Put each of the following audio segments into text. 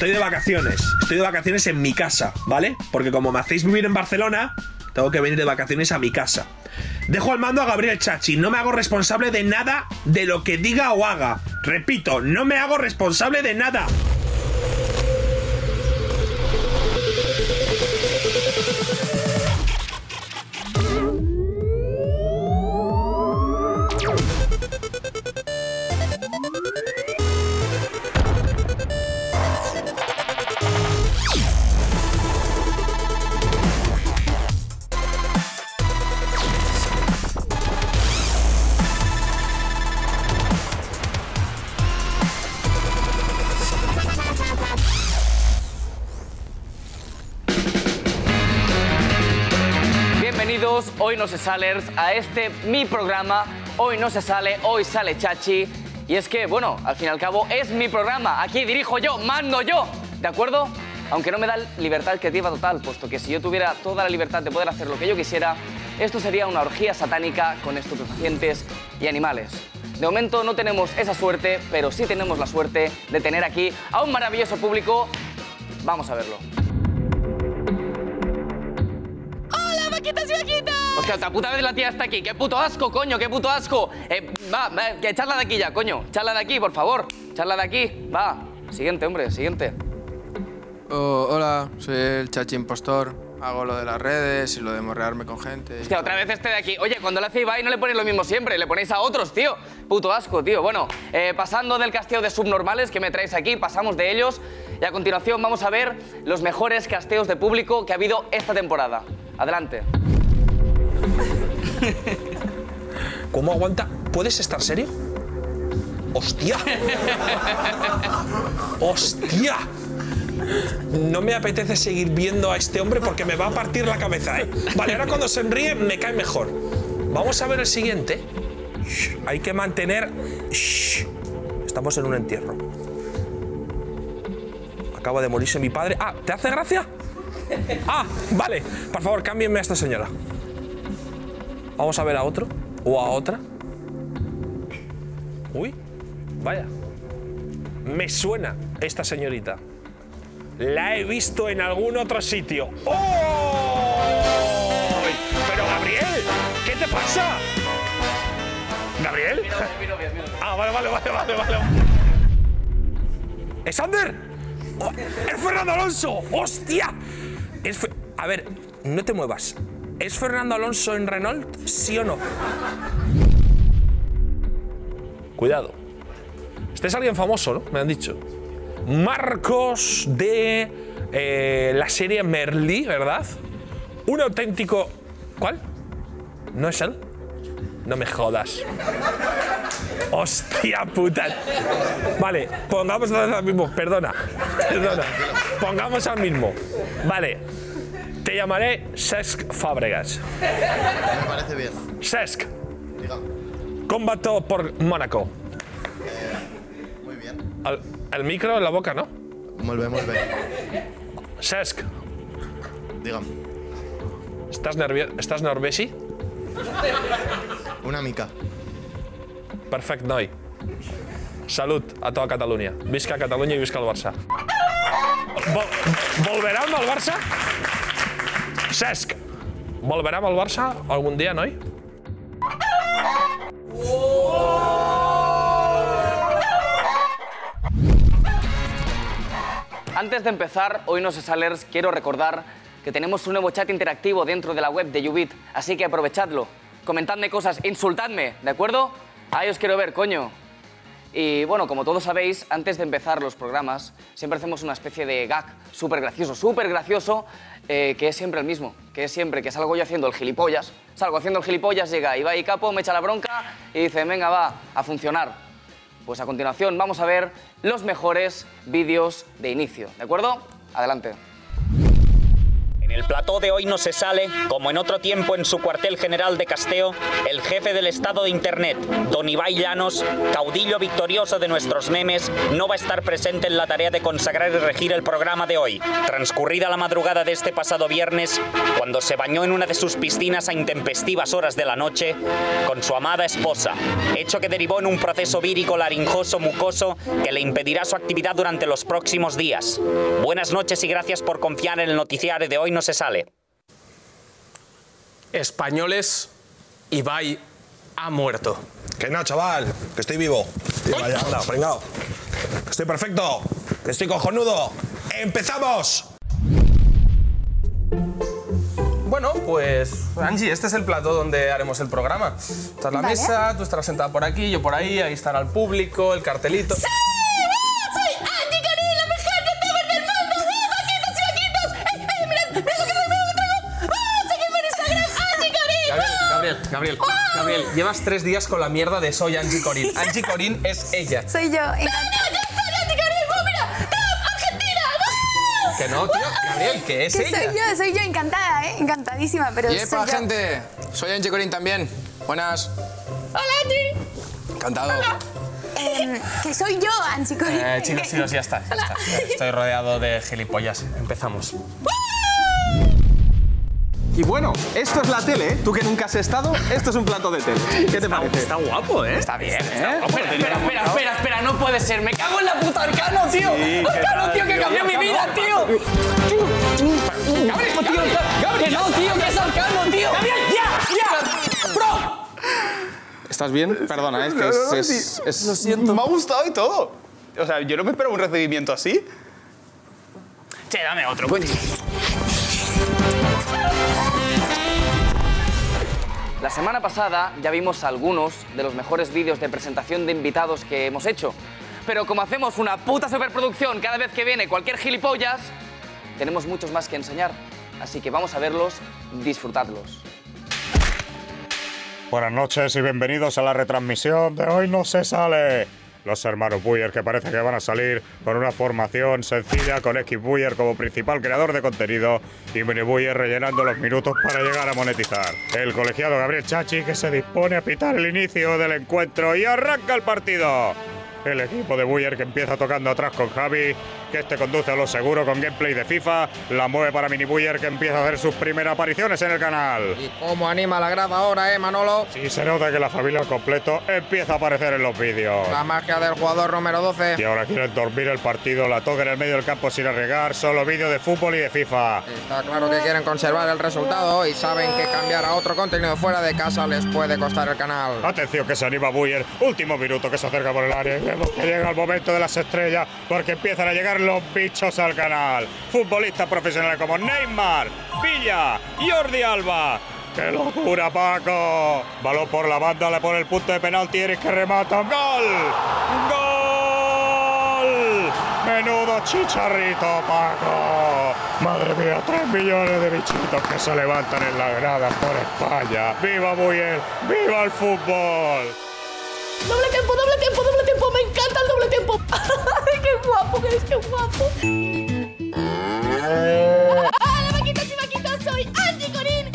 estoy de vacaciones. Estoy de vacaciones en mi casa, ¿vale? Porque como me hacéis vivir en Barcelona, tengo que venir de vacaciones a mi casa. Dejo al mando a Gabriel Chachi. No me hago responsable de nada de lo que diga o haga. Repito, no me hago responsable de nada. No se salers, a este mi programa. Hoy no se sale, hoy sale Chachi. Y es que, bueno, al fin y al cabo es mi programa. Aquí dirijo yo, mando yo. ¿De acuerdo? Aunque no me da libertad creativa total, puesto que si yo tuviera toda la libertad de poder hacer lo que yo quisiera, esto sería una orgía satánica con estupefacientes y animales. De momento no tenemos esa suerte, pero sí tenemos la suerte de tener aquí a un maravilloso público. Vamos a verlo. ¡Hola, vaquitas y vaquitas! Hostia, la puta vez la tía está aquí. ¡Qué puto asco, coño! ¡Qué puto asco! Eh, va, va, que echarla de aquí ya, coño. Echarla de aquí, por favor. Echarla de aquí. Va. Siguiente, hombre, siguiente. Oh, hola, soy el Chachi Impostor. Hago lo de las redes y lo de morrearme con gente. Hostia, otra vez este de aquí. Oye, cuando le hace Ibai no le ponéis lo mismo siempre, le ponéis a otros, tío. Puto asco, tío. Bueno, eh, pasando del casteo de subnormales que me traéis aquí, pasamos de ellos. Y a continuación vamos a ver los mejores casteos de público que ha habido esta temporada. Adelante. ¿Cómo aguanta? ¿Puedes estar serio? ¡Hostia! ¡Hostia! No me apetece seguir viendo a este hombre porque me va a partir la cabeza, ¿eh? Vale, ahora cuando sonríe me cae mejor. Vamos a ver el siguiente. Shh, Hay que mantener... Shh. Estamos en un entierro. Acaba de morirse mi padre. Ah, ¿te hace gracia? Ah, vale. Por favor, cámbienme a esta señora. Vamos a ver a otro o a otra. Uy, vaya. Me suena esta señorita. La he visto en algún otro sitio. ¡Oh! Pero Gabriel, ¿qué te pasa? ¿Gabriel? Ah, vale, vale, vale, vale, vale. ¿Es Ander? Oh, ¡Es Fernando Alonso! ¡Hostia! Es Fe- A ver, no te muevas. ¿Es Fernando Alonso en Renault? ¿Sí o no? Cuidado. Este es alguien famoso, ¿no? Me han dicho. Marcos de eh, la serie Merlí, ¿verdad? Un auténtico. ¿Cuál? ¿No es él? No me jodas. Hostia puta. Vale, pongamos al mismo. Perdona. Perdona. Pongamos al mismo. Vale. Te llamaré Cesc Fábregas. Me parece bien. Cesc. Diga. Combato por Mónaco. Muy bien. El, el micro en la boca, ¿no? Molt bé, molt bé. Cesc, Digue'm. ¿estás, nervio ¿estás nerviosi? Una mica. Perfecte, noi. Salut a tota Catalunya. Visca Catalunya i visca el Barça. Vol volverà amb el Barça? Cesc, volverà amb el Barça algun dia, noi? Antes de empezar, hoy no se salers, quiero recordar que tenemos un nuevo chat interactivo dentro de la web de Ubit, así que aprovechadlo. Comentadme cosas, insultadme, ¿de acuerdo? Ahí os quiero ver, coño. Y bueno, como todos sabéis, antes de empezar los programas, siempre hacemos una especie de gag súper gracioso, súper gracioso, eh, que es siempre el mismo, que es siempre que salgo yo haciendo el gilipollas, salgo haciendo el gilipollas, llega Ibai y Capo, me echa la bronca y dice, venga, va, a funcionar. Pues a continuación vamos a ver los mejores vídeos de inicio, ¿de acuerdo? Adelante. En el plató de hoy no se sale, como en otro tiempo en su cuartel general de Casteo, el jefe del estado de Internet, don Ibai Llanos, caudillo victorioso de nuestros memes, no va a estar presente en la tarea de consagrar y regir el programa de hoy, transcurrida la madrugada de este pasado viernes, cuando se bañó en una de sus piscinas a intempestivas horas de la noche con su amada esposa, hecho que derivó en un proceso vírico laringoso mucoso que le impedirá su actividad durante los próximos días. Buenas noches y gracias por confiar en el noticiario de hoy se sale. Españoles, Ibai ha muerto. Que no, chaval, que estoy vivo. Y vaya, anda, pringao. Que estoy perfecto, que estoy cojonudo. ¡Empezamos! Bueno, pues Angie, este es el plato donde haremos el programa. Esta es la Vale. mesa, tú estarás sentada por aquí, yo por ahí, ahí estará el público, el cartelito. ¡Sí! Gabriel. Gabriel, llevas tres días con la mierda de soy Angie Corín. Angie Corín es ella. Soy yo. ¡No, no, yo soy Andy Corín! ¡Uh, mira! ¡Trump, Argentina! ¡Uh! Que no, tío, Gabriel, que es Que ella. soy yo, soy yo, encantada, ¿eh? Encantadísima, pero Y soy yo. gente. Soy Angie Corín también. Buenas. ¡Hola, Angie! Encantado. Em, que soy yo, Angie Corín. Eh, chicos, Que- chicos, ya está, ya está. Estoy rodeado de gilipollas. Empezamos. Y bueno, esto es la tele, ¿eh? Tú que nunca has estado, esto es un plato de tele. ¿Qué te parece? Está guapo, ¿eh? Está bien, ¿eh? Espera, espera, espera, espera, espera, no puede ser. Me cago en la puta Arcano, tío. ¿qué Arcano, tío, que cambió mi vida, tío. Gabriel, tío, que no, tío, que es Arcano, tío. Gabriel, ya, ya. Bro. ¿Estás bien? Perdona, es que es, es- es- Lo siento. Me ha gustado y todo. O sea, yo no me esperaba un recibimiento así. Che, dame otro. La semana pasada ya vimos algunos de los mejores vídeos de presentación de invitados que hemos hecho. Pero como hacemos una puta superproducción cada vez que viene cualquier gilipollas, tenemos muchos más que enseñar. Así que vamos a verlos, disfrutadlos. Buenas noches y bienvenidos a la retransmisión de Hoy No Se Sale. Los hermanos Buyer que parece que van a salir con una formación sencilla con X Buyer como principal creador de contenido y Mini Buyer rellenando los minutos para llegar a monetizar. El colegiado Gabriel Chachi que se dispone a pitar el inicio del encuentro y arranca el partido. El equipo de Buyer que empieza tocando atrás con Javi, que este conduce a lo seguro con gameplay de FIFA, la mueve para Mini Buyer que empieza a hacer sus primeras apariciones en el canal. ¿Y cómo anima la grada ahora, eh, Manolo? Y se nota que la familia al completo empieza a aparecer en los vídeos. La magia del jugador número 12. Y ahora quieren dormir el partido, la toca en el medio del campo sin arriesgar, solo vídeo de fútbol y de FIFA. Está claro que quieren conservar el resultado y saben que cambiar a otro contenido fuera de casa les puede costar el canal. Atención que se anima Buyer, último minuto que se acerca por el área que llega el momento de las estrellas porque empiezan a llegar los bichos al canal. Futbolistas profesionales como Neymar, Villa, Jordi Alba. ¡Qué locura, Paco! Balón por la banda, le pone el punto de penalti, Eric que remata. ¡Gol! ¡Gol! Menudo chicharrito, Paco. Madre mía, tres millones de bichitos que se levantan en las gradas por España. ¡Viva Buyer! ¡Viva el fútbol! Doble tiempo, doble tiempo, doble tiempo. Me encanta el doble tiempo. ¡Ay, qué guapo que es, qué guapo! ¡Hola, vaquitas y vaquitas! Soy Angie Corín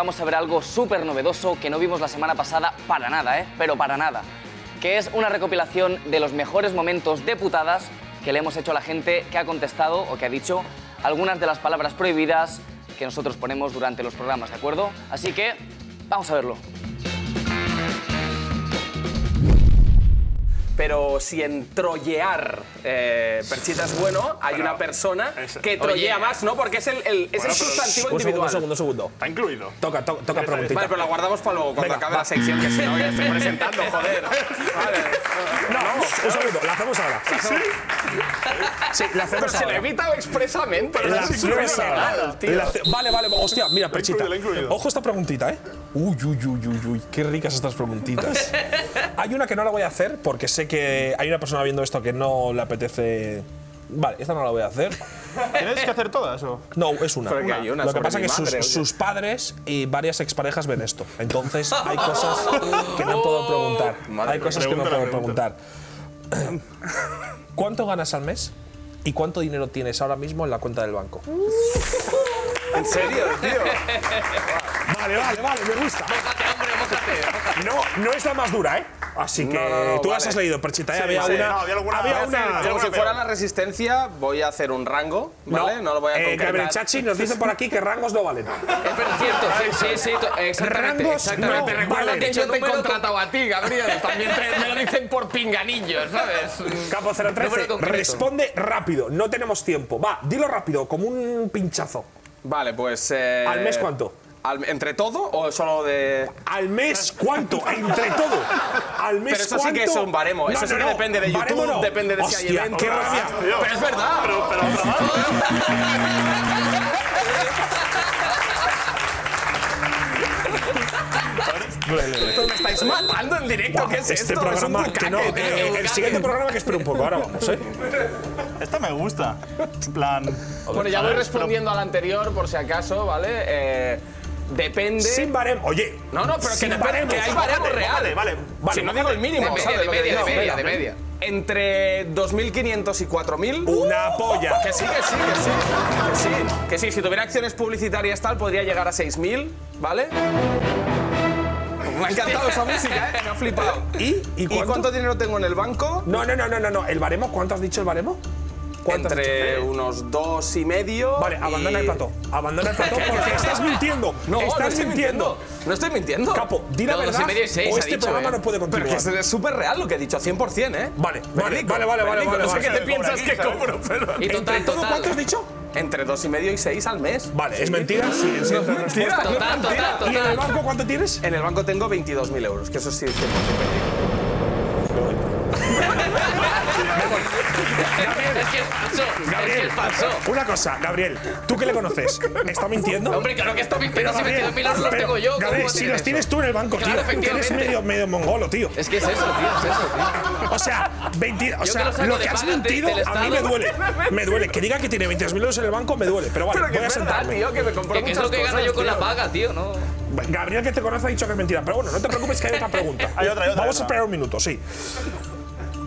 vamos a ver algo súper novedoso que no vimos la semana pasada para nada, ¿eh? Pero para nada. Que es una recopilación de los mejores momentos de putadas que le hemos hecho a la gente que ha contestado o que ha dicho algunas de las palabras prohibidas que nosotros ponemos durante los programas, ¿de acuerdo? Así que vamos a verlo. Pero si en trollear eh, Perchita es bueno, hay una persona que trollea Oye. más, ¿no? Porque es el, el- es el sustantivo Un segundo, individual. un segundo, un segundo. Está incluido. Toca, to- toca preguntita. Vale, pero la guardamos para luego, cuando Venga, acabe va. la sección, que si no, ya estoy presentando, joder. Vale. No, un segundo, la hacemos ahora. Sí, la Pero hacemos se lo he ahora. evitado expresamente. La es hacemos ahora. ilegal, tío. La hace- Vale, vale, hostia, mira, Perchita. incluido, lo he incluido. Ojo esta preguntita, ¿eh? Uy, uy, uy, uy, uy, qué ricas estas preguntitas. hay una que no la voy a hacer porque sé que hay una persona viendo esto que no le apetece. Vale, esta no la voy a hacer. ¿Tienes que hacer todas o? No, es una. Pero que hay una Lo que sobre pasa es mi que sus, madre, ¿o qué? sus padres y varias exparejas ven esto. Entonces hay cosas que no puedo preguntar. Madre hay mía. cosas que no Pregunta puedo la preguntar. ¿Cuánto ganas al mes? ¿Y cuánto dinero tienes ahora mismo en la cuenta del banco? ¿En serio, tío? Vale, vale, vale, me gusta. No, no es la más dura, ¿eh? Así que No, no, no, tú las vale. has leído, Perchita. ¿eh? Sí, había, sí, una, no, había alguna- había una. Como si fuera la resistencia, voy a hacer un rango, ¿vale? No, lo voy a eh, concretar. Chachi nos dice por aquí que rangos no valen. Es cierto, sí, sí, sí, exactamente. Rangos exactamente. no Recuerda valen. que yo te he contratado a ti, Gabriel. También te- me lo dicen por pinganillo, ¿sabes? Capo Número 013, concreto. responde rápido, no tenemos tiempo. Va, dilo rápido, como un pinchazo. Vale, pues. eh, ¿Al mes cuánto? Al- ¿Entre todo o solo de.? ¿Al mes cuánto? Entre todo. ¿Al mes Pero eso sí cuánto? que es un baremo. Eso sí que depende de baremo YouTube, no. depende de si hay Hostia, eventos. qué rabia. Pero es verdad. Pero, pero. Pero me estáis matando en directo. ¿Qué es este esto? programa es un que no, eh, el siguiente programa que espero un poco, ahora vamos, ¿eh? Esta me gusta. En plan. Bueno, ya voy respondiendo al anterior por si acaso, ¿vale? Eh, depende. Sin baremo, oye. No, no, pero que, sin depende, baremos. que hay baremos Vale, reales. vale, vale. Si no digo el mínimo, De media, ¿sabes de media, de media, de media. Entre 2.500 y 4.000. Una polla. Que sí, que sí, que sí. Que sí, que sí. Si tuviera acciones publicitarias tal, podría llegar a 6.000, ¿vale? Me ha encantado esa música, ¿eh? Me ha flipado. ¿Y? ¿Y cuánto? cuánto dinero tengo en el banco? No, no, no, no, no, no. ¿El baremo? ¿Cuánto has dicho el baremo? ¿Cuánto has Entre dicho? unos dos y medio. Vale, abandona y- el plató. Abandona el plató porque estás mintiendo. No, estás no estoy mintiendo. mintiendo. No estoy mintiendo. Capo, di la No, dos y verdad. medio y seis, o este dicho, programa eh. no puede Pero continuar. que es súper real lo que he dicho, 100%, ¿eh? Vale, vale, vale, vale, vale, No sé vale. qué te piensas aquí, que ¿sabes? cobro, pero... Y ¿Entre total, todo total. cuánto has dicho? Entre dos y medio y seis al mes. Vale, ¿es mentira? Sí, sí, No es mentira, Total, total, ¿Y en el banco cuánto tienes? En el banco tengo 22.000 euros, que eso sí es 100% Es que es falso. Es que Gabriel, es falso. una cosa, Gabriel, ¿tú que le conoces? ¿Está mintiendo? Hombre, claro que está mintiendo. Si Gabriel, 22.000 euros los pero, tengo yo. ¿cómo Gabriel, si los eso? tienes tú en el banco, Claro, tío, que eres medio, medio mongolo, tío. Es que es eso, tío, es eso, tío. O sea, 20, o sea que lo que has de- mentido a mí me duele. Me duele. Que diga que tiene 22.000 euros en el banco me duele. Pero vale, Pero voy a sentarme. tío, que me compro Que, es lo que gano yo con la paga, tío, ¿no? Gabriel, que te conoce, ha dicho que es mentira. Pero bueno, no te preocupes que hay otra pregunta. Hay otra, hay otra, Vamos a esperar un minuto, sí.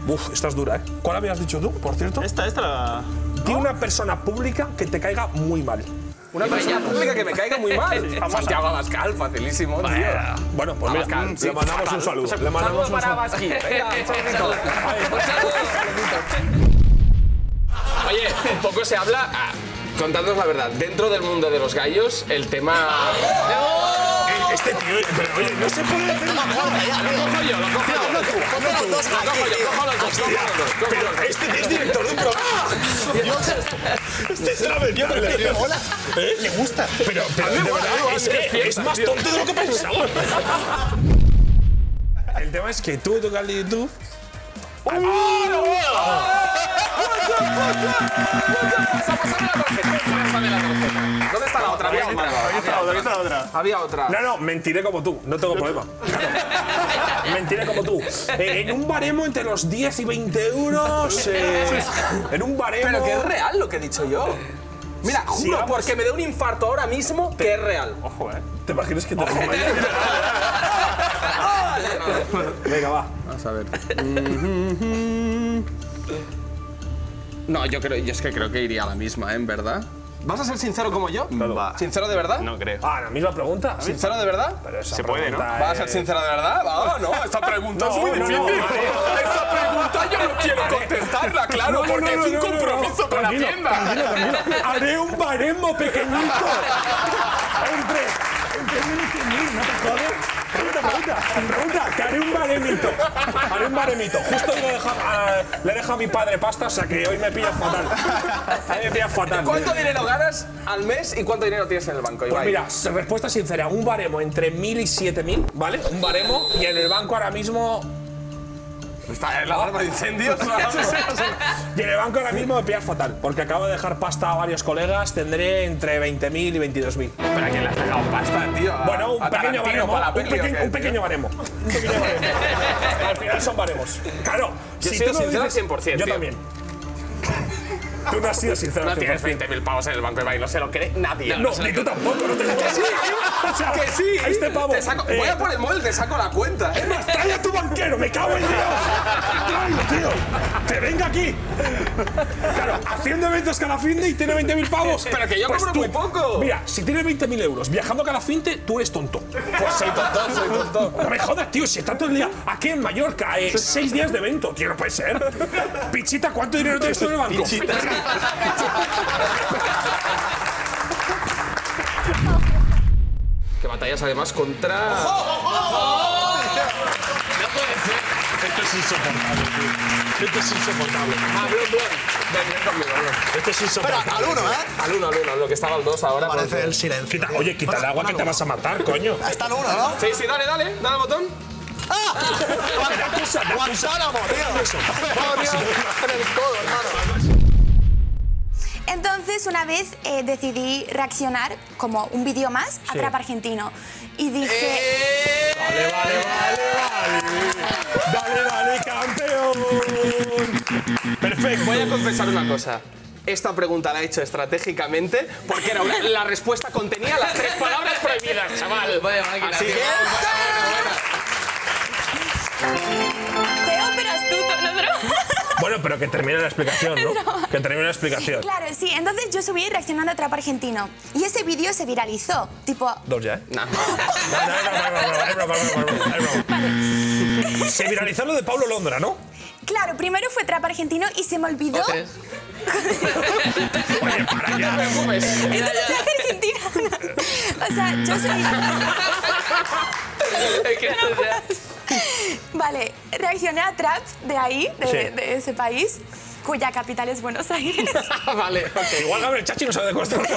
Uf, esta es dura, ¿eh? ¿Cuál habías dicho tú, por cierto? Esta, esta la. Di una persona pública que te caiga muy mal. Una persona pública que me caiga muy mal. Santiago Abascal, facilísimo, tío. Bueno, pues mira, Abascal, sí, le mandamos fatal. un saludo. O sea, Le mandamos saludo un saludo. Abascal. Venga, un saludito. Un saludo. Oye, poco se habla. ah, contadnos la verdad, dentro del mundo de los gallos, el tema. Este tío, pero oye, no se puede hacer una Lo cojo yo, lo cojo yo. Ponte los dos Lo cojo yo, cojo los dos, cojo los dos, Pero este es director de un programa. Este es lamentable. Le mola. Le gusta. Pero, pero de verdad, es que es más tonto de lo que pensaba. El tema es que tú, tu canal de YouTube. ¿Dónde está la otra? Había otra. Había otra. Había otra. No, no, mentiré como tú, no tengo problema. mentiré como tú. Eh, en un baremo entre los 10 y 20 euros. eh, en un baremo. Pero que es real lo que he dicho yo. Mira, Sí, juro vamos. porque me dé un infarto ahora mismo que es real. Ojo, eh. ¿Te imaginas que te Venga, va. Vamos a ver. No, yo creo, yo es que creo que iría a la misma, ¿eh? ¿En verdad? ¿Vas a ser sincero como yo? Va. ¿Sincero de verdad? No creo. Ah, la misma pregunta. ¿Sincero de verdad? Pero esa Se puede, ¿no? pregunta ¿Vas a ser es- sincero de verdad? Ah, no, esta pregunta es muy No, no, difícil. no, no. Esta pregunta yo no quiero contestarla, claro, No, no, porque no, es un no, no, no. compromiso con la Tranquilo, tienda. tranquilo, tranquilo. Haré un baremo pequeñito. Entre, entre mil y cien mil, ¿no te jodes? Pregunta, pregunta, que haré un baremito. Haré un baremito. Justo le he dejado a, le he dejado a mi padre pasta, o sea que hoy me pilla fatal. Hoy me pilla fatal. ¿Cuánto dinero ganas al mes y cuánto dinero tienes en el banco, Pues mira, respuesta sincera, un baremo entre 1000 y 7000, ¿vale? Un baremo y en el banco ahora mismo ¿Está en la alarma de incendios? y en el banco ahora mismo me pillas fatal, porque acabo de dejar pasta a varios colegas, tendré entre 20.000 y 22.000. ¿Para quién le has dejado pasta, tío? ¿A- Bueno, un a pequeño baremo, un, peli o pequeño- qué, un pequeño baremo. Un pequeño baremo. Al final son baremos. Claro, Yo si sido tú sincero al dices- 100%, Yo tío. también. Tú no has sido sincero. No tienes 100%. 20.000 pavos en el banco, Ibai, no se lo cree nadie. No, ni tú tampoco, no te sí, O sea, que sí. Este pavo. Te saco- eh, voy a por el móvil, te saco la cuenta. Es más, trae a tu banquero, me cago en Dios. Tráelo, tío. Que venga aquí. Claro, haciendo eventos cada fin de y tiene 20.000 pavos. Pero que yo cobro tú- muy poco. Mira, si tienes 20.000 euros viajando cada fin de, tú eres tonto. Pues soy tonto, soy tonto. No me jodas, tío, si está todo el día aquí en Mallorca, eh, seis días de evento, tío, no puede ser. Pichita, ¿cuánto dinero tienes tú en el banco? Que batallas además contra. Esto es insoportable, tío. Esto es insoportable. Ah, Blon, Blon. Ven, ven conmigo, Blon. Esto es Espera, insoportable. al uno, ¿eh? Al uno, al uno, al uno, que estaba al dos ahora. Parece porque- el silencio. Quita- oye, quita el agua que te vas a matar, coño. Está en uno, ¿no? Sí, sí, dale, dale, dale al botón. Guantánamo, tío. En el codo, hermano. Entonces, una vez eh, decidí reaccionar como un vídeo más a Trap Argentino. Y dije, Vale, vale, vale, vale. Dale, dale, campeón. Perfecto. Voy a confesar una cosa. Esta pregunta la he hecho estratégicamente porque era una- la respuesta contenía las tres palabras prohibidas, chaval. Vaya máquina, Así que. feo bueno, pero que termine la explicación, ¿no? Que termine la explicación. Claro, sí. Entonces yo subí reaccionando a Trap Argentino. Y ese vídeo se viralizó. Tipo... Dos ya, ¿eh? No. Se viralizó lo de Pablo Londra, ¿no? Claro, primero fue Trap Argentino y se me olvidó... Okay. Oye, para allá. Entonces, Trap Argentino... o sea, yo soy... Es que Vale, reaccioné a Trap de ahí, de, Sí. de ese país, cuya capital es Buenos Aires. vale, ok. Igual Gabriel Chachi no sabe de cuesta.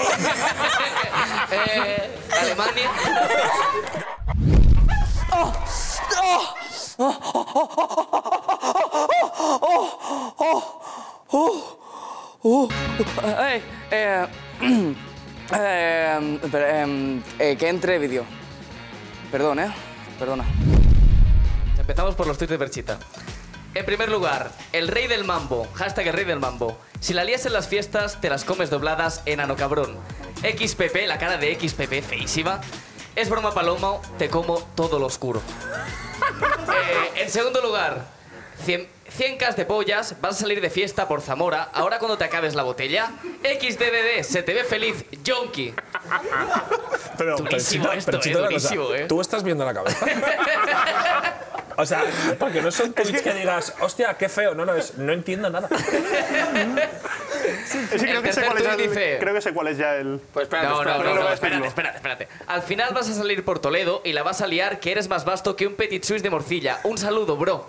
Eh, Alemania. Em, eh, que entre vídeo. Perdón, eh. Perdona. Empezamos por los tweets de Perchita. En primer lugar, el rey del mambo. Hashtag el rey del mambo. Si la lías en las fiestas, te las comes dobladas, enano cabrón. XPP, la cara de XPP, feísima. Es broma palomo, te como todo lo oscuro. Eh, en segundo lugar, 100, 100k de pollas, vas a salir de fiesta por Zamora, ahora cuando te acabes la botella. XDDD, se te ve feliz, Jonky. Pero, Durísimo Perchita, esto, Perchita, eh, una cosa. durísimo, eh. Tú estás viendo la cabeza. O sea, porque no son tweets que digas, hostia, qué feo. No, no, es, no entiendo nada. Es que creo que, sé cuál es ya el, dice- creo que sé cuál es ya el. Pues espérate, No, espérate, no, no no, voy a espérate, espérate, espérate. Al final vas a salir por Toledo y la vas a liar que eres más vasto que un petit suisse de morcilla. Un saludo, bro.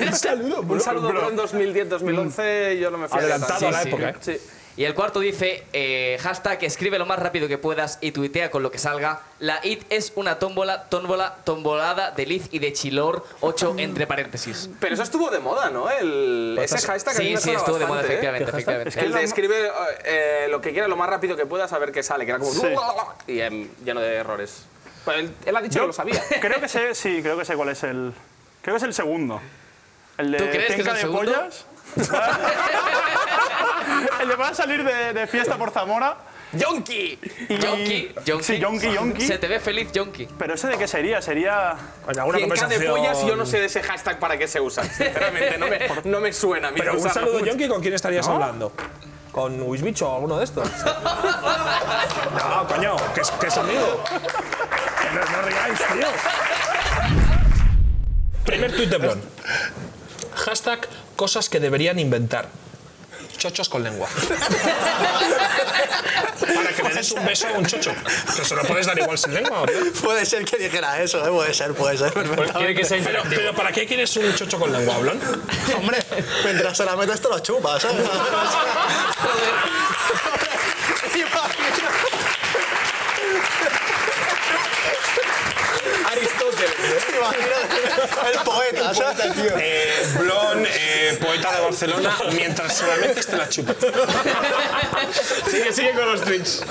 Un saludo, Un saludo, bro, en 2010, 2011 yo no me fui Adelantado a la Sí, sí. época, ¿eh? Sí. Y el cuarto dice, eh, hashtag, escribe lo más rápido que puedas y tuitea con lo que salga. La IT es una tómbola, tómbola, tombolada de Liz y de Chilor, 8 entre paréntesis. Pero eso estuvo de moda, ¿no? El, ese hashtag a mí Sí, me sí, suena estuvo de moda, bastante, ¿eh? efectivamente, efectivamente. El de escribe eh, lo que quiera lo más rápido que puedas a ver qué sale, que era como... Sí. Y em, lleno de errores. Pero él, él ha dicho que lo sabía. Creo que sé, sí, creo que sé cuál es el. Creo que es el segundo. El de ¿Tú crees que es penca el de segundo? pollas. el de va a salir de, de fiesta por Zamora. ¡Yonki! y- Yonki, Yonki. Sí, Yonki, Yonki. Se te ve feliz, Yonki. Pero ese de qué sería? Sería. Coño, alguna 100k de pollas y yo no sé de ese hashtag para qué se usa. Sinceramente, no me, no me suena a mí Pero un saludo, mucho. Yonki, ¿con quién estarías hablando? ¿Con Wisbicho o alguno de estos? No, coño, que es, que es amigo. No, no riáis, tío. Primer tuit de Blon. Hashtag cosas que deberían inventar. Chochos con lengua. Para que le des un beso a un chocho. Que se lo puedes dar igual sin lengua. Puede ser que dijera eso, ¿eh? puede ser, puede ser. perfectamente. Pero, pero ¿para qué quieres un chocho con lengua, Blon? Hombre, mientras se la metes te lo chupas, ¿sabes? Imagínate, el poeta, ¿sabes? Eh, Blon, eh, poeta de Barcelona, mientras se la metes te la chupas. Sigue, sigue con los tweets.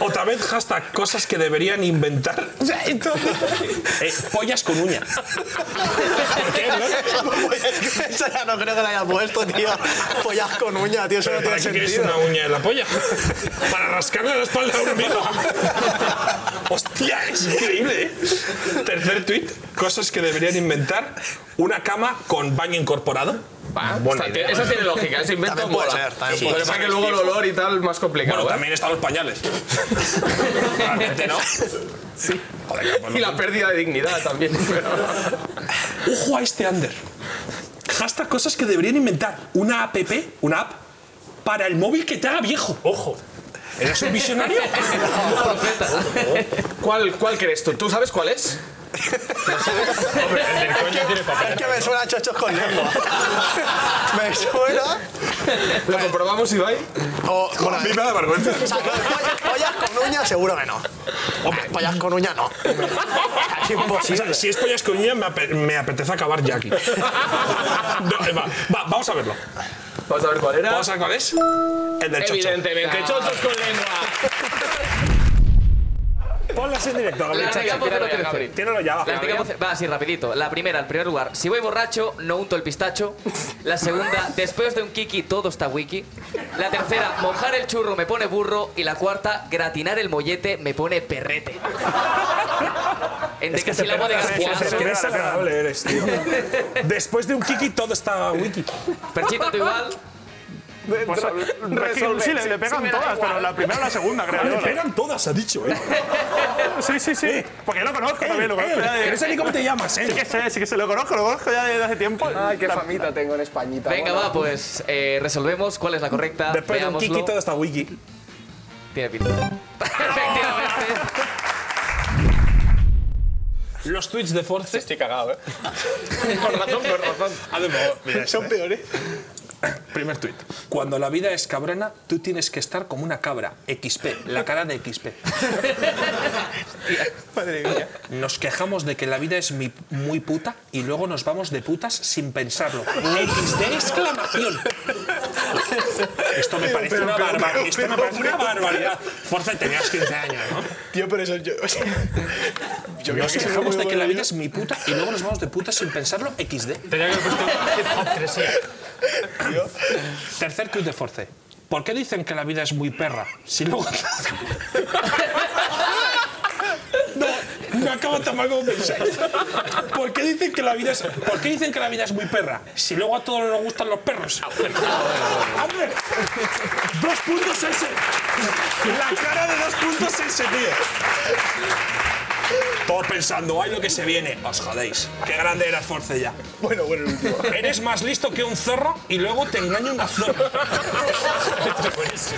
Otra vez hashtag cosas que deberían inventar. Eh, pollas con uña. ¿Por qué, no? Eso ya no creo que lo haya puesto, tío. Pollas con uña, tío, eso no ¿Pero ¿Para tiene qué quieres sentido. una uña en la polla? ¿Para rascarle la espalda a un amigo? Hostia, es increíble, ¿eh? Tercer tuit, cosas que deberían inventar. Una cama con baño incorporado. Buena Esa- idea. Esa tiene lógica, ese invento También puede mola. ser, también Sí, puede Pero para ser. que luego el olor y tal más complicado. Bueno, ¿eh? también están los pañales. Realmente no. Sí. Joder, pues Y no- la pérdida de dignidad también. pero- Ojo a este under. Hashtag cosas que deberían inventar. Una app, una app, para el móvil que te haga viejo. Ojo. ¿Eres un visionario? ¿Cuál, ¿Cuál crees tú? ¿Tú sabes cuál es? Hombre, el del coño tiene papel. Es que me suena a chochos con lengua. me suena. ¿Lo comprobamos, Ibai? O, bueno, A mí me da vergüenza. o sea, lo de pollas, pollas con uña, seguro que no. Hombre, pollas con uña no. Es O imposible. sea, si es pollas con uña, me, ape- me apetece acabar ya aquí. No, eh, va, va, vamos a verlo. Vamos a ver cuál era. ¿Vamos a ver cuál es? El del chocho. Evidentemente, chochos con lengua. Ponlas en directo, Gabriel. La antigua tíralo ya, 013. Gabri. Tíralo ya, va. La antigua va así rapidito. La primera, en primer lugar, si voy borracho, no unto el pistacho. La segunda, después de un kiki todo está wiki. La tercera, mojar el churro me pone burro. Y la cuarta, gratinar el mollete me pone perrete. En Es que decasílabo de. Qué desagradable eres, tío. Después de un kiki todo está wiki. Perchita, tú igual. Pues, Resolver. sí, le, le pegan Sí, todas, pero la primera o la segunda, creo. Le yo. pegan todas, ha dicho, ¿eh? Sí, sí, sí. Porque yo lo conozco también, lo conozco ya de. No sé ni cómo te llamas, Sí que ¿eh? sé, sí que se lo conozco, lo conozco ya desde hace tiempo. Ay, qué La- famita tengo en Españita. Venga, Bueno. va, pues eh, resolvemos cuál es la correcta. Después de un todo está wiki. Tiene pinta. Efectivamente. Los tweets de Force. Estoy cagado, ¿eh? con razón, con razón. Además, mira, Son peores. Primer tuit. Cuando la vida es cabrona, tú tienes que estar como una cabra. XP, la cara de XP. Madre mía. Nos quejamos de que la vida es mi- muy puta y luego nos vamos de putas sin pensarlo. XD exclamación. Esto me parece pero, una pero, barbaridad. pero, Esto me pero, parece una barbaridad. Forza, tenías 15 años, ¿no? Tío, pero eso yo. yo Nos que quejamos de que la vida es mi puta y luego nos vamos de putas sin pensarlo. XD. Tenía que haber puesto hip hop 3 Tercer tuit de Force. ¿Por qué dicen que la vida es muy perra? Si luego. No, no acaba tan mal como pensáis. ¿Por qué dicen que la vida es. ¿Por qué dicen que la vida es muy perra? Si luego a todos nos gustan los perros. ¡Hombre! ¡Dos puntos ese! La cara de dos puntos ese, tío. Todos pensando, ay, lo que se viene. Os jodéis. Qué grande eras Forcella. Bueno, bueno, el último. Eres más listo que un zorro y luego te engaña una zorra.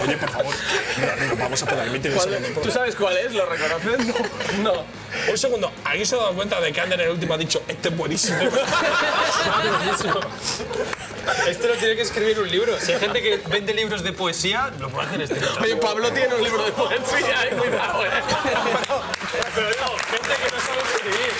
Oye, por favor, no, no, vamos a poner límite de ¿Cuál- segundo. ¿Tú sabes cuál es? ¿Lo reconoces? No. no. Un segundo, ¿alguien se ha dado cuenta de que Ander en el último ha dicho, este es buenísimo? Esto lo tiene que escribir un libro. Si hay gente que vende libros de poesía, lo puede hacer este. Oye, Pablo tiene un libro de poesía, eh, cuidado, eh. Pero no, gente que no sabe escribir.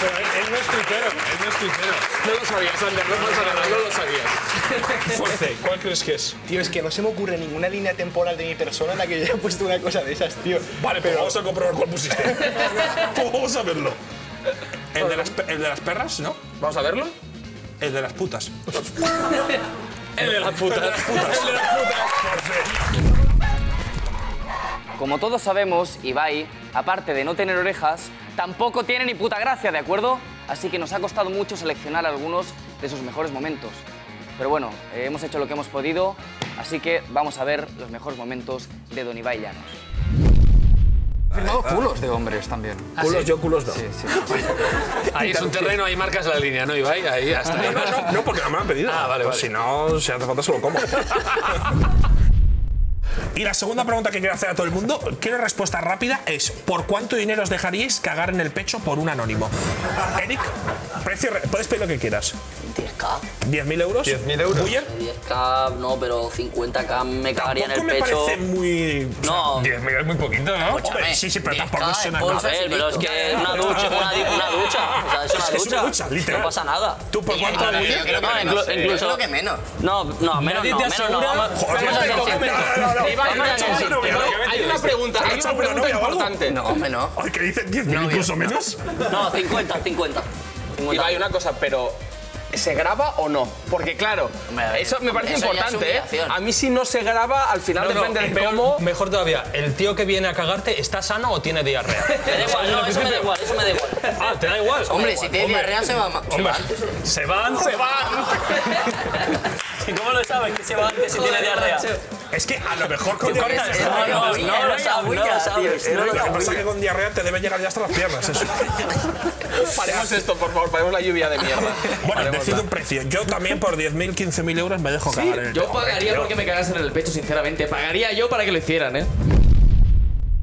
Pero él, él no es tuitero, él no es tuitero. No lo sabías, Ander, no pasa nada, no lo sabías. Force, ¿cuál crees que es? Tío, es que no se me ocurre ninguna línea temporal de mi persona en la que yo haya puesto una cosa de esas, tío. Vale, pero vamos a comprobar cuál pusiste. Vamos a verlo. ¿El de, las, el de las perras, no? ¿Vamos a verlo? El de las putas. El de las putas. El de las putas. El de las putas. Como todos sabemos, Ibai, aparte de no tener orejas, tampoco tiene ni puta gracia, ¿de acuerdo? Así que nos ha costado mucho seleccionar algunos de sus mejores momentos. Pero bueno, eh, hemos hecho lo que hemos podido, así que vamos a ver los mejores momentos de Don Ibai Llanos. Firmado culos de hombres también. Culos yo, culos no. Sí, sí. Ahí es un terreno, ahí marcas la línea, ¿no, Ibai? Ahí hasta ahí. No, no, no, porque no me lo han pedido. Ah, vale, Pues vale. Si no, si hace falta se lo como. Y la segunda pregunta que quiero hacer a todo el mundo, quiero respuesta rápida, es ¿por cuánto dinero os dejaríais cagar en el pecho por un anónimo? Eric, precio, re- puedes pedir lo que quieras. 10k. ¿10.000 euros? 10.000 euros. ¿Buller? 10k no, pero 50k me cagaría en el me pecho. parece muy... No. 10.000 es muy poquito, ¿no? Hombre, sí, sí, pero 10K tampoco es una... bolsa, A ver, pero es que una ducha, una, una ducha. O sea, es una Es ducha. una ducha, literal. No pasa nada. ¿Tú por cuánto, No, Buller? creo que inclu- incluso. Creo que menos. No, no, menos Nadie no, menos no. no, no, no, no, no. No, no, no, Hay una pregunta, hay una pregunta importante. No, no. Ay, que dicen 10.000 incluso menos. No, 50, 50. Y hay una cosa, pero ¿se graba o no? Porque claro, eso me parece eso ya es importante, ¿eh? humillación. A mí si no se graba, al final No, no, depende de peor- cómo... Mejor todavía, el tío que viene a cagarte, ¿está sano o tiene diarrea? Me da igual, no, eso me da igual, eso me da igual. Ah, ¿te da igual? Hombre, si tiene diarrea se va, ma- se va antes. Se van. Se van. ¿Y cómo lo sabes que se va antes si tiene diarrea? Es que a lo mejor con diarrea... no, no, no lo sabes, no lo que pasa es que con diarrea te debe llegar ya hasta las piernas, eso. Paremos esto, por favor, paremos la lluvia de mierda. Bueno, decido un precio. Yo también por 10.000, 15.000 euros me dejo cagar en el Yo pagaría porque me cagasen en el pecho, sinceramente. Pagaría yo para que lo hicieran, ¿eh?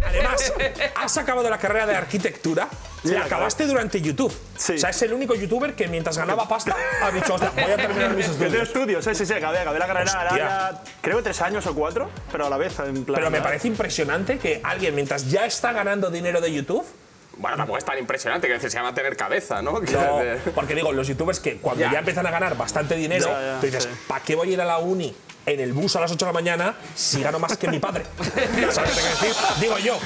Además, has acabado la carrera de arquitectura, la acabaste durante YouTube. O sea, es el único youtuber que mientras ganaba pasta ha dicho, "Hostia, voy a terminar mis Yo tengo estudios. estudios, sí, sí, sí, acabé, acabé la carrera, creo que tres años o cuatro, pero a la vez, en plan... Pero me parece impresionante que alguien, mientras ya está ganando dinero de YouTube, Bueno, tampoco es tan impresionante, que se llama tener cabeza, ¿no? no, porque digo, los youtubers que cuando ya, Ya. empiezan a ganar bastante dinero, Ya, ya, tú dices, sí. ¿para qué voy a ir a la uni en el bus a las 8 de la mañana si gano más que mi padre? ¿Sabes qué decir? Digo yo.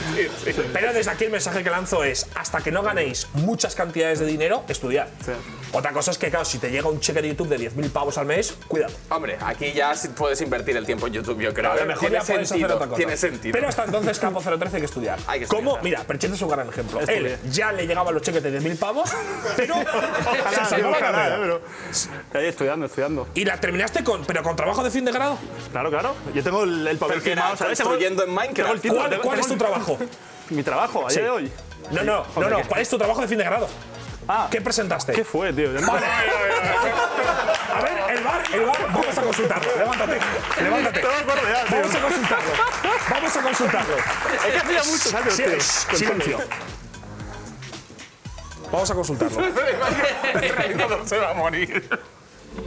Pero desde aquí el mensaje que lanzo es, hasta que no ganéis muchas cantidades de dinero, estudiar. Otra cosa es que, claro, si te llega un cheque de YouTube de 10.000 pavos al mes, cuidado. Hombre, aquí ya puedes invertir el tiempo en YouTube, yo creo. A lo ¿eh? mejor tiene ya puedes hacer sentido, otra cosa. tiene sentido. Pero hasta entonces, Campo 013 hay que estudiar. Hay que ¿Cómo? estudiar. Mira, Perchete es un gran ejemplo. Él ya le llegaban los cheques de 10.000 pavos, pero se tío, la carrera. eh, estudiando, estudiando. Y la terminaste con, pero con trabajo de fin de grado. Claro, claro. Yo tengo el, el papel firmado, ¿sabes? Construyendo en Minecraft. tengo el título, ¿Cuál, tengo- es tu trabajo? Mi trabajo, a Sí. día de hoy. No, no, no, no. ¿qué- ¿Cuál es tu trabajo de fin de grado? Ah, ¿Qué presentaste? ¿qué fue, tío? Vale. A ver, el bar, el bar, vamos a consultarlo. Levántate, levántate. Vamos a consultarlo. Vamos a consultarlo. Es que hacía shh, con Silencio. Vamos a consultarlo. Se va a morir.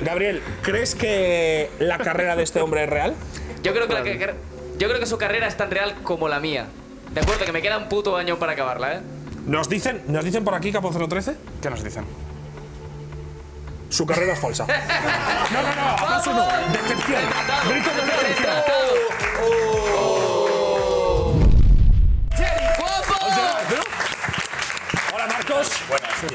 Gabriel, ¿crees que la carrera de este hombre es real? Yo creo que, la que- yo creo que su carrera es tan real como la mía. De acuerdo, que me queda un puto año para acabarla, ¿eh? Nos dicen, nos dicen por aquí, Capo 013, ¿Qué nos dicen? su carrera es falsa. No, no, no, aplauso no. Decepción. Grito de decepción. Hola, Marcos.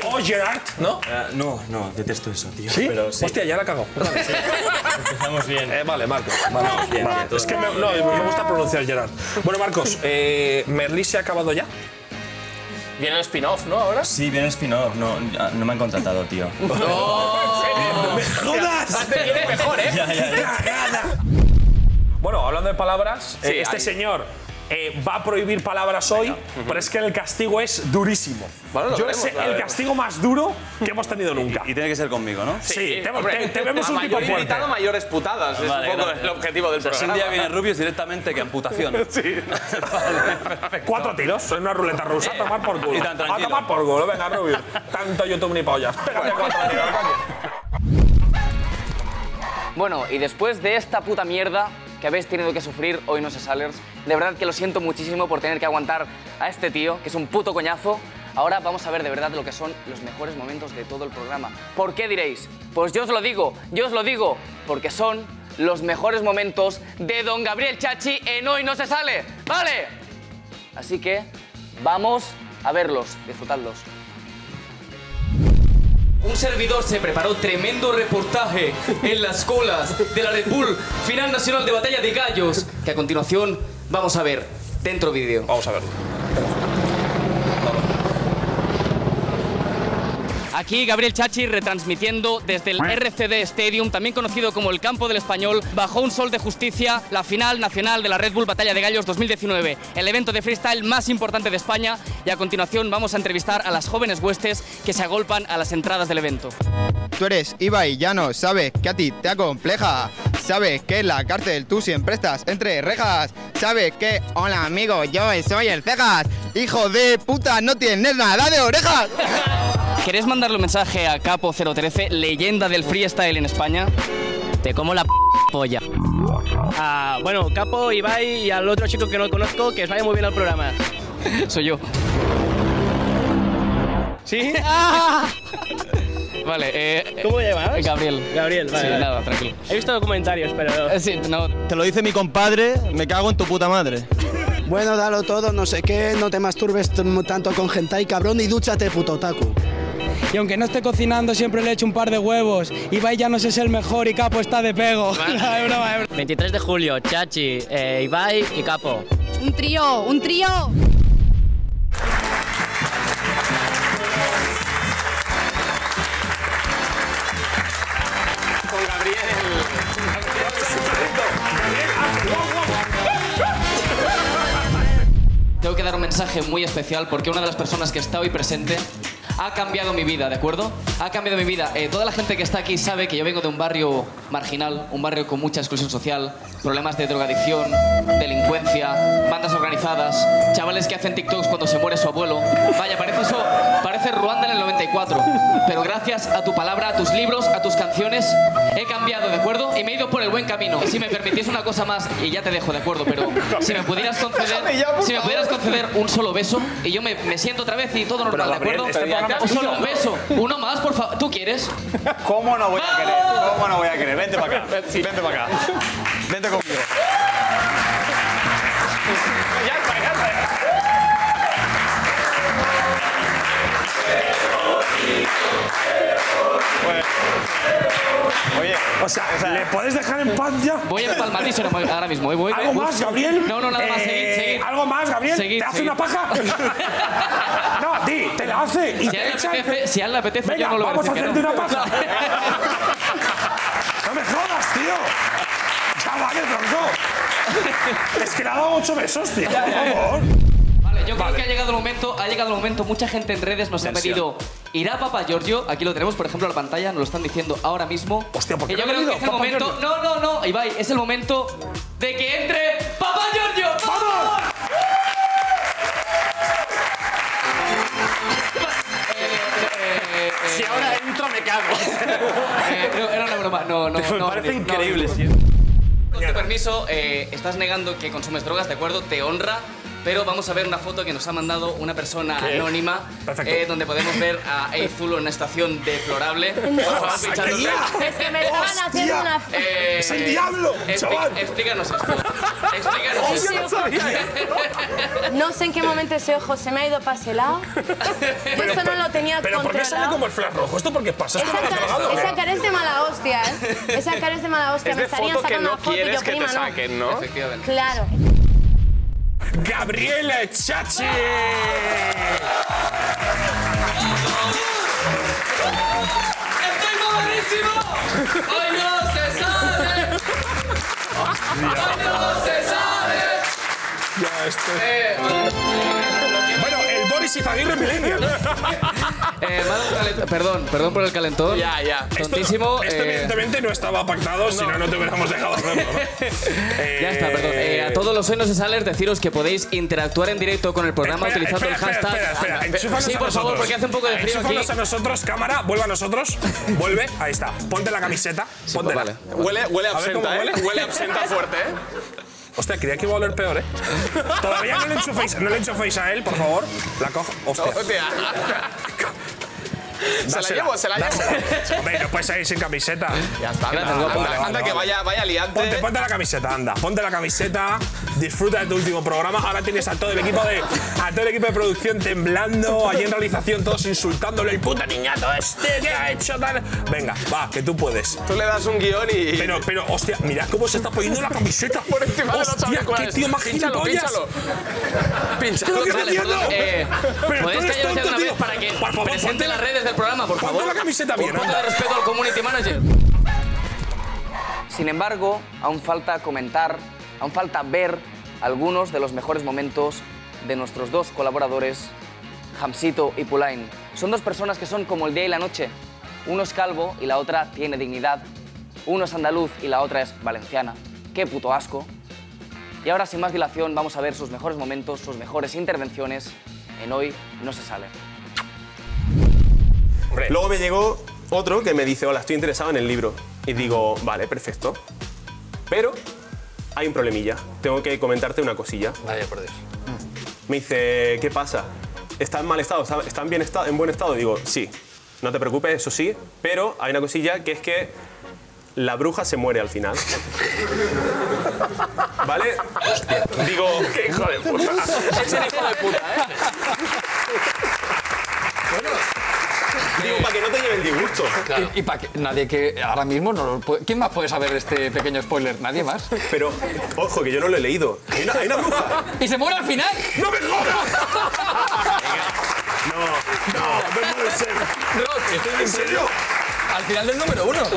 O Gerard, ¿no? no, no, detesto eso, tío. ¿Sí? Pero sí. Hostia, ya la cago. Empezamos bien. Eh, vale, Marcos. Vale, bien, es que me, no, me gusta pronunciar Gerard. Bueno, Marcos, eh, ¿Merlí se ha acabado ya? Viene el spin-off, ¿no? Ahora. Sí, viene spin-off. No, no me han contratado, tío. ¡Me jodas! Viene mejor, ¿eh? Ya, ya, ya. Bueno, hablando de palabras, Sí, eh, este hay- señor eh, va a prohibir palabras hoy, pero es que el castigo es durísimo. Bueno, lo Yo veremos, es lo el veremos. castigo más duro que hemos tenido nunca. Y tiene que ser conmigo, ¿no? Sí, te, Hombre, te- te vemos a un tipo fuerte. invitado, mayores putadas. Es Vale, un poco gracias. el objetivo del sea, si un programa. día viene Rubius directamente que amputación. Sí. Cuatro tiros, soy una ruleta rusa, a tomar por culo. Y tan a tranquilo. tomar por culo, venga, Rubio. Tanto YouTube ni pollas. Pégate cuatro tiros, coño. Bueno, y después de esta puta mierda que habéis tenido que sufrir hoy no se salers, de verdad que lo siento muchísimo por tener que aguantar a este tío, que es un puto coñazo. Ahora vamos a ver de verdad lo que son los mejores momentos de todo el programa. ¿Por qué diréis? Pues yo os lo digo, yo os lo digo, porque son los mejores momentos de Don Gabriel Chachi en Hoy no se sale, ¿vale? Así que vamos a verlos, disfrutadlos. Un servidor se preparó tremendo reportaje en las colas de la Red Bull Final Nacional de Batalla de Gallos, que a continuación vamos a ver dentro vídeo. Vamos a verlo. Aquí Gabriel Chachi retransmitiendo desde el RCD Stadium, también conocido como el Campo del Español, bajo un sol de justicia, la final nacional de la Red Bull Batalla de Gallos 2019, el evento de freestyle más importante de España. Y a continuación vamos a entrevistar a las jóvenes huestes que se agolpan a las entradas del evento. Tú eres Ibai Llano, sabes que a ti te acompleja. Sabes que en la cárcel tú siempre estás entre rejas. Sabes que, hola amigo, yo soy el Cejas. Hijo de puta, no tienes nada de orejas. ¿Querés mandarle un mensaje a Capo 013, leyenda del freestyle en España? Te como la p polla. Ah, bueno, Capo, Ibai y al otro chico que no conozco, que os vaya muy bien al programa. Soy yo. ¿Sí? Vale, eh, ¿Cómo te llamas? Gabriel. Gabriel, vale. Sí, vale. nada, tranquilo. He visto comentarios, pero... Eh, Sí, no. Te lo dice mi compadre, me cago en tu puta madre. Bueno, dalo todo, no sé qué, no te masturbes tanto con hentai, cabrón, y dúchate, puto otaku. Y aunque no esté cocinando, siempre le echo un par de huevos. Ibai ya no sé si es el mejor y Capo está de pego. Es broma, es broma. 23 de julio, Chachi, eh, Ibai y Capo. Un trío, un trío. Con Gabriel. Tengo que dar un mensaje muy especial porque una de las personas que está hoy presente ha cambiado mi vida, ¿de acuerdo? Ha cambiado mi vida. Eh, toda la gente que está aquí sabe que yo vengo de un barrio marginal, un barrio con mucha exclusión social, problemas de drogadicción, delincuencia, bandas organizadas, chavales que hacen TikToks cuando se muere su abuelo. Vaya, parece eso, Ruanda en el 94. Pero gracias a tu palabra, a tus libros, a tus canciones, he cambiado, ¿de acuerdo? Y me he ido por el buen camino. Y si me permitís una cosa más, y ya te dejo, ¿de acuerdo? Pero si me pudieras conceder, ya, si me pudieras conceder un solo beso, y yo me, me siento otra vez y todo normal, ¿de acuerdo? este un solo beso, uno más, por favor. ¿Tú quieres? ¿Cómo no voy a querer? ¿Cómo no voy a querer? Vente para acá. Vente para acá. Vente conmigo. Oye, O sea, ¿le puedes dejar en paz ya? Voy a empalmadísimo ahora mismo. ¿eh? Voy, ¿Algo voy- más, Gabriel? No, no, nada más. Eh, Seguid, seguid. ¿Algo más, Gabriel? Seguid, ¿Te hace una paja? no, di, te la hace y Si a te él le echa- apetece, si a él le apetece, Venga, yo no lo voy a vamos a que hacerte no. una paja. no me jodas, tío. Ya vale, tronco. Es que le ha dado ocho besos, tío. Por favor. Vale, yo creo que ha llegado el momento, ha llegado el momento. Mucha gente en redes nos ha pedido ¿Irá Papa Giorgio? Aquí lo tenemos, por ejemplo, en la pantalla, nos lo están diciendo ahora mismo. Hostia, ¿por qué Y yo no creo que es el Papa momento. Giorgio? No, no, no, Ibai, es el momento de que entre Papa Giorgio. ¡Vamos! Eh, Si ahora entro, me cago. Eh, no, era una broma. No, no, Me no. parece no, increíble, no. sí. Con tu permiso, eh, estás negando que consumes drogas, ¿de acuerdo? Te honra. Pero vamos a ver una foto que nos ha mandado una persona ¿Qué? anónima, Perfecto. eh, donde podemos ver a Eizulo en una estación deplorable. Pinchándose. Es que me estaban haciendo una... Eh, ¡Es el diablo, expli- chaval! Explícanos esto. Explícanos ¡Hostia, esto. no sabía No sé en qué momento ese ojo se me ha ido para ese lado. Yo eso no lo tenía Pero ¿por qué sale controlado. como el flash rojo? ¿Esto por qué pasa? ¿Esto Esa no cara, grabado? o qué? esa cara es de mala hostia, ¿eh? Esa cara es de mala hostia. Es Me de estarían foto que sacando no una foto y yo, quieres que te prima, no. saquen, ¿no? Efectivamente. Claro. Gabriela Chachi. ¡Estoy mamadísimo! ¡Hoy no se sale! ¡Hoy no se sale! Bueno, el Boris Izaguirre millennial. Eh. Perdón, perdón por el calentón. Ya, ya. Tontísimo. Esto eh, evidentemente no estaba pactado, si no, no te hubiéramos dejado hacerlo. ¿no? Ya está, perdón. Eh, a todos los Enos Salers deciros que podéis interactuar en directo con el programa Espera, utilizando espera, el hashtag. Espera, espera, espera. Enchúfanos sí, a por favor, nosotros. porque hace un poco de frío aquí. Enchúfanos a nosotros, cámara, vuelve a nosotros. Vuelve, ahí está. Ponte la camiseta. Póntela. vale. Huele, huele a A ver cómo absenta, ¿eh? huele. Huele a absenta fuerte, ¿eh? Hostia, creía que iba a oler peor, ¿eh? Todavía no le enchuféis, no le enchuféis a él, por favor. La cojo. Hostia. Hostia. Se la llevo, se la llevo. Hombre, no puedes ir sin camiseta. Ya está, anda, anda, anda, vale, que vaya, vaya liante. Ponte, ponte la camiseta, anda. Ponte la camiseta. Disfruta de tu último programa. Ahora tienes a todo el equipo de a todo el equipo de producción temblando, allí en realización todos insultándole el puta niñato este que ha hecho tal. Venga, va, que tú puedes. Tú le das un guion y. Pero, pero, hostia, mirad cómo se está poniendo la camiseta. por encima de los Hostia, qué tío más Pínchalo, pínchalo. Pínchalo. ¿Pero qué Vale, perdón, eh, Pero ¿Podéis tú eres callarse tonto, una tío. vez para que Por favor, presente ponte las la- redes del programa, por ponte favor? la camiseta bien, Un poco de respeto al community manager. Sin embargo, aún falta comentar, aún falta ver algunos de los mejores momentos de nuestros dos colaboradores, Hamsito y Pulain. Son dos personas que son como el día y la noche. Uno es calvo y la otra tiene dignidad. Uno es andaluz y la otra es valenciana. Qué puto asco. Y ahora, sin más dilación, vamos a ver sus mejores momentos, sus mejores intervenciones en Hoy No Se Sale. Luego me llegó otro que me dice, hola, estoy interesado en el libro. Y digo, vale, perfecto. Pero hay un problemilla. Tengo que comentarte una cosilla. Vaya por Dios. Me dice, ¿qué pasa? ¿Está en mal estado? ¿Está, está en, bien estado, en buen estado? Digo, sí. No te preocupes, eso sí. Pero hay una cosilla que es que la bruja se muere al final. ¿Vale? Digo, qué hijo de puta. Es un hijo de puta, ¿eh? Digo, para que no te lleve el disgusto. Y, para que nadie que ahora mismo no lo puede- ¿Quién más puede saber este pequeño spoiler? Nadie más. Pero, ojo, que yo no lo he leído. Hay una, hay una bruja. ¡Y se muere al final! ¡No me jodas! No, no, no puede ser. ¿En serio? Al final del número uno.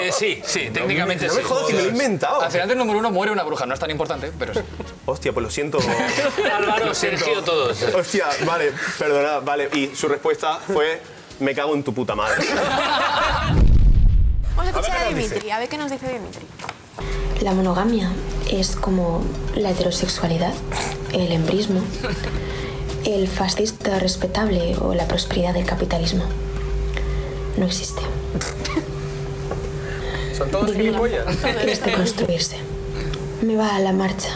Eh, sí, sí, técnicamente No sí. me jodas que me lo he inventado. Al final del número uno muere una bruja. No es tan importante, pero sí. Hostia, pues lo siento. Álvaro, Lo siento. Sergio, todos. Hostia, vale, perdona, vale. Y su respuesta fue, me cago en tu puta madre. Vamos a escuchar A a. Dimitri, a ver qué nos dice Dimitri. La monogamia es como la heterosexualidad, el embrismo, el fascista respetable o la prosperidad del capitalismo. No existe. Son todos Vivir gilipollas. es de construirse. Me va a la marcha.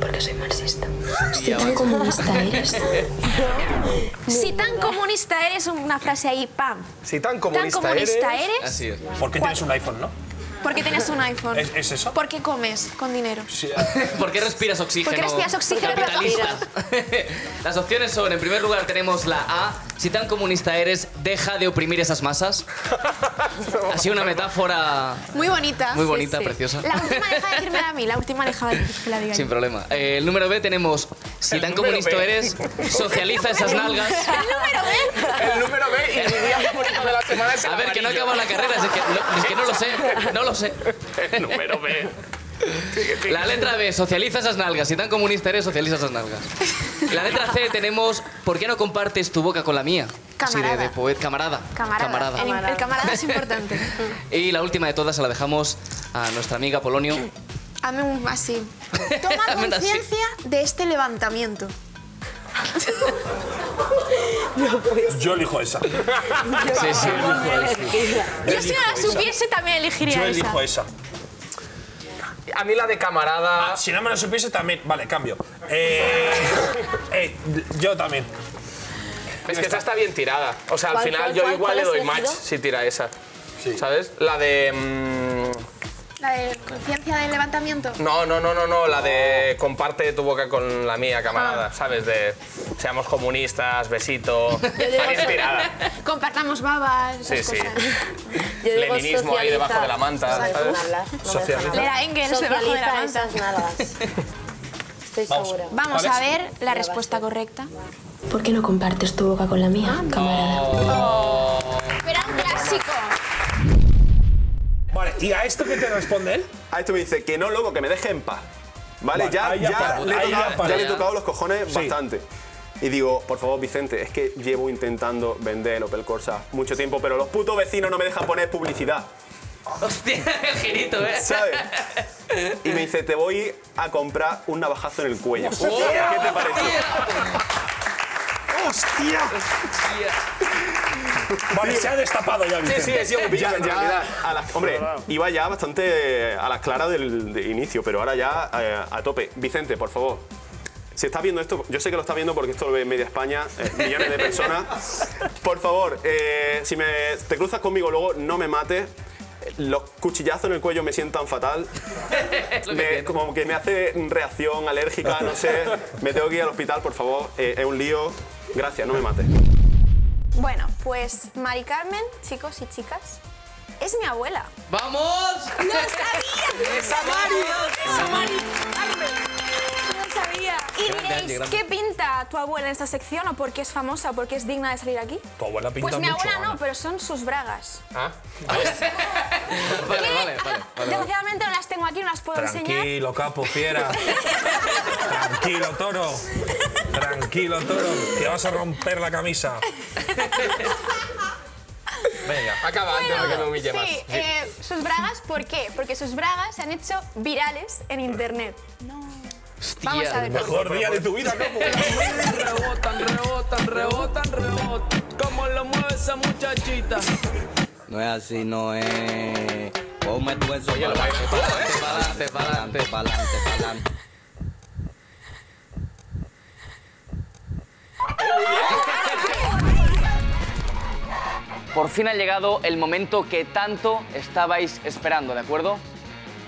Porque soy marxista. Si tan comunista eres, Si tan comunista eres, una frase ahí, pam. Si tan comunista comunista eres- eres? Así es. Porque tienes un iPhone, ¿no? ¿Por qué tienes un iPhone? ¿Es, es eso? ¿Por qué comes con dinero? ¿Por qué respiras oxígeno? ¿Por qué respiras oxígeno capitalista? Las opciones son, en primer lugar tenemos la A, si tan comunista eres, deja de oprimir esas masas. Así una metáfora Muy bonita. Muy sí, bonita, sí. preciosa. La última deja de decirme a mí, la última deja de que la diga sin yo. problema. Eh, el número B tenemos, si tan comunista B. eres, socializa esas nalgas. El número B. El número B y mi día favorito de la semana es el A ver, que no amarillo. acaba la carrera, es que no, es que no lo sé, no lo sé. El número B. La letra B, socializa esas nalgas. Si tan comunista eres, socializa esas nalgas. La letra C tenemos, ¿por qué no compartes tu boca con la mía? Así de, Camarada. de poeta, camarada. Camarada. El, el camarada es importante. Y la última de todas se la dejamos a nuestra amiga Polonio. Hazme un así. Toma conciencia de este levantamiento. Yo elijo esa. Sí, sí. Yo si no la supiese también elegiría Yo esa. elijo esa. A mí la de camarada... Ah, si no me lo supiese también. Vale, cambio. Eh, eh, yo también. Es que esa está bien tirada. O sea, al ¿Cuál, final cuál, yo cuál, igual cuál le doy match si tira esa. ¿Sabes? La de... mm, La de conciencia del levantamiento. No, no, no, no, no, la de comparte tu boca con la mía, camarada, Ah. ¿sabes? De seamos comunistas, besito. Tirada. Compartamos babas, Sí, esas sí. cosas. Leninismo ahí debajo de la manta, ¿sabes? Socializa. Leer a Engels debajo de la manta. esas nalgas. Estoy Vamos. segura. Vamos ¿Cuál a es? ver la respuesta correcta. ¿Por qué no compartes tu boca con la mía, camarada? Pero era un clásico. Vale, ¿y a esto qué te responde él? A esto me dice que no, loco, que me deje en paz. ¿Vale? Vale, ya, ya paro, le he tocado, ya le he tocado los cojones Sí. bastante. Y digo, por favor, Vicente, es que llevo intentando vender el Opel Corsa mucho tiempo, pero los putos vecinos no me dejan poner publicidad. Hostia, el girito, ¿eh? ¿Sabes? Y me dice, te voy a comprar un navajazo en el cuello. ¡Hostia! ¿Qué te parece? ¡Hostia! Vale, se ha destapado ya, Sí, Vicente. sí, he sido muy ya, ya, a las- Hombre, iba ya bastante a las claras del de inicio, pero ahora ya eh, a tope. Vicente, por favor. Si estás viendo esto, yo sé que lo estás viendo porque esto lo ve media España, eh, millones de personas. Por favor, eh, si me, te cruzas conmigo luego, no me mates. Los cuchillazos en el cuello me sientan fatal. Me- como que me hace reacción alérgica, no sé. Me tengo que ir al hospital, por favor. Eh, es un lío. Gracias, no me mates. Bueno, pues Mari Carmen, chicos y chicas, es mi abuela. ¡Vamos! ¡No sabía! ¡Esa Mari! ¡Esa Mari Carmen! No sabía. Y Grande, diréis, Angie. ¿qué pinta tu abuela en esta sección o por qué es famosa o por qué es digna de salir aquí? Tu abuela pinta Pues mi mucho, abuela no, Ana. pero son sus bragas. Ah. Vale, vale, vale. vale, vale. Desgraciadamente no las tengo aquí, no las puedo enseñar. Tranquilo, capo, fiera. Tranquilo, toro. Tranquilo, toro. Que vas a romper la camisa. Venga. Acaba antes de que me humille más. Sí, eh, sus bragas, ¿por qué? Porque sus bragas se han hecho virales en internet. Vamos a ver. Mejor día de tu vida, capo. Rebotan, rebotan, rebotan, rebotan. ¿Cómo lo mueve esa muchachita? No es así, no es. Ponme tu eso para adelante, para adelante, para adelante, para adelante, para adelante. Por fin ha llegado el momento que tanto estabais esperando, ¿de acuerdo?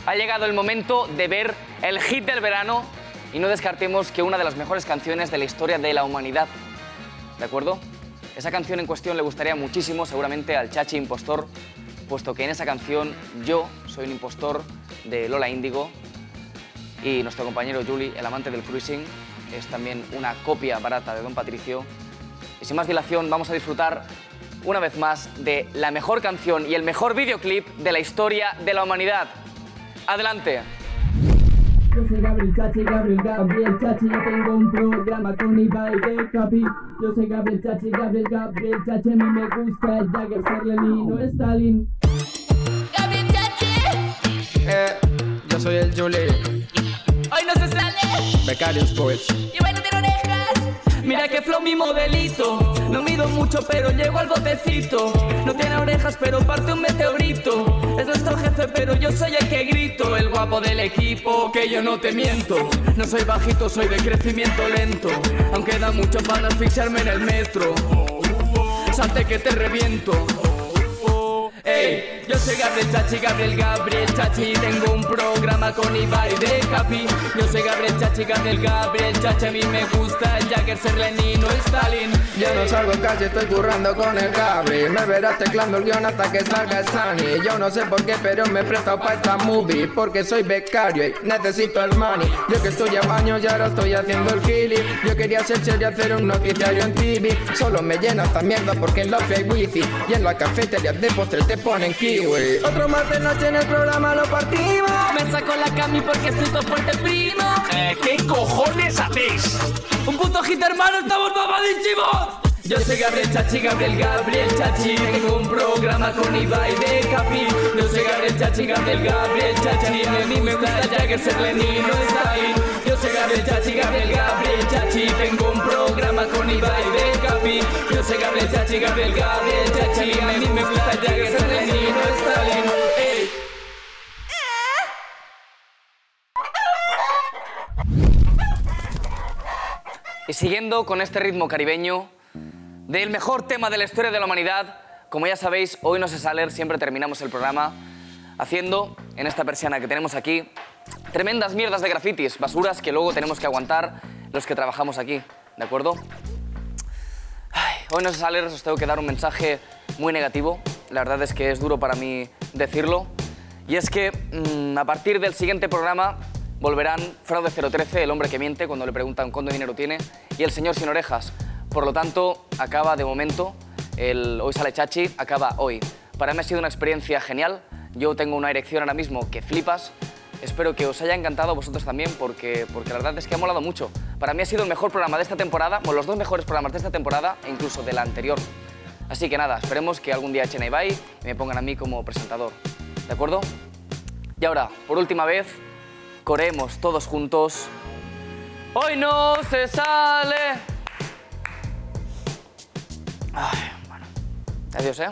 Ha llegado el momento de ver el hit del verano y no descartemos que una de las mejores canciones de la historia de la humanidad, ¿de acuerdo? Esa canción en cuestión le gustaría muchísimo seguramente al Chachi Impostor, puesto que en esa canción yo soy un impostor de Lola Índigo y nuestro compañero Juli, el amante del cruising, es también una copia barata de Don Patricio. Y sin más dilación, vamos a disfrutar una vez más de la mejor canción y el mejor videoclip de la historia de la humanidad. Adelante. Yo soy Gabriel Chachi, Gabriel, Gabriel Chachi, yo tengo un programa con Ibai de Capi. Yo soy Gabriel Chachi, Gabriel, Gabriel Chachi, a mí me gusta el Jagger, ser Lenino, Stalin. ¡Gabriel Chachi! Eh, yo soy el Julie, ¡Hoy no se sale! Becarios Poets. ¡Y bueno, tiene orejas! Mira que flow mi modelito. No mido mucho, pero llego al botecito. No tiene orejas, pero parte un meteorito. Es nuestro jefe, pero yo soy el que grito. El guapo del equipo, que yo no te miento. No soy bajito, soy de crecimiento lento. Aunque da mucho para asfixiarme en el metro. Salte que te reviento. Ey, yo soy Gabriel Chachi, Gabriel, Gabriel Chachi. Tengo un programa con Ibai de Capi. Yo soy Gabriel Chachi, Gabriel, Gabriel Chachi. A mí me gusta el Jagger, ser Lenino, Stalin. Yo no salgo casi, estoy currando con el Gabri Me verás teclando el guion hasta que salga Sunny Yo no sé por qué, pero me he prestado para esta movie Porque soy becario y necesito el money. Yo que estoy a baño y ahora estoy haciendo el gili Yo quería ser serio y hacer un noticiario en TV Solo me llena esta mierda porque en la hay wifi Y en la cafetería de postre te ponen Otro más de noche en el programa lo partimos. Me saco la cami porque estoy todo fuerte primo. Eh, ¿Qué cojones hacéis? Un puto hit hermano, estamos mamadísimos. Yo soy Gabriel Chachi, Gabriel, Gabriel Chachi. Tengo un programa con Ibai de Capi. Yo soy Gabriel Chachi, Gabriel, Gabriel Chachi. A mí me gusta Jagger, ser Lenino, Stalin. Yo soy Gabriel Chachi, Gabriel, Gabriel Chachi. Tengo un programa con Ibai de Capi. Yo soy Gabriel Chachi, Gabriel, Gabriel Chachi. A mí me gusta Jagger, ser siguiendo con este ritmo caribeño del mejor tema de la historia de la humanidad, como ya sabéis, hoy no se sale, siempre terminamos el programa haciendo en esta persiana que tenemos aquí tremendas mierdas de grafitis, basuras que luego tenemos que aguantar los que trabajamos aquí, ¿de acuerdo? Hoy no se sale, os tengo que dar un mensaje muy negativo, la verdad es que es duro para mí decirlo, y es que mm, a partir del siguiente programa volverán Fraude 013, el hombre que miente cuando le preguntan cuánto dinero tiene, y el señor sin orejas. Por lo tanto, acaba de momento, el Hoy sale Chachi, acaba hoy. Para mí ha sido una experiencia genial, yo tengo una erección ahora mismo que flipas, Espero que os haya encantado vosotros también porque, porque la verdad es que ha molado mucho. Para mí ha sido el mejor programa de esta temporada, o los dos mejores programas de esta temporada e incluso de la anterior. Así que nada, esperemos que algún día echen a Ibai y me pongan a mí como presentador. ¿De acuerdo? Y ahora, por última vez, coremos todos juntos. Hoy no se sale. Ay, bueno. Adiós, ¿eh?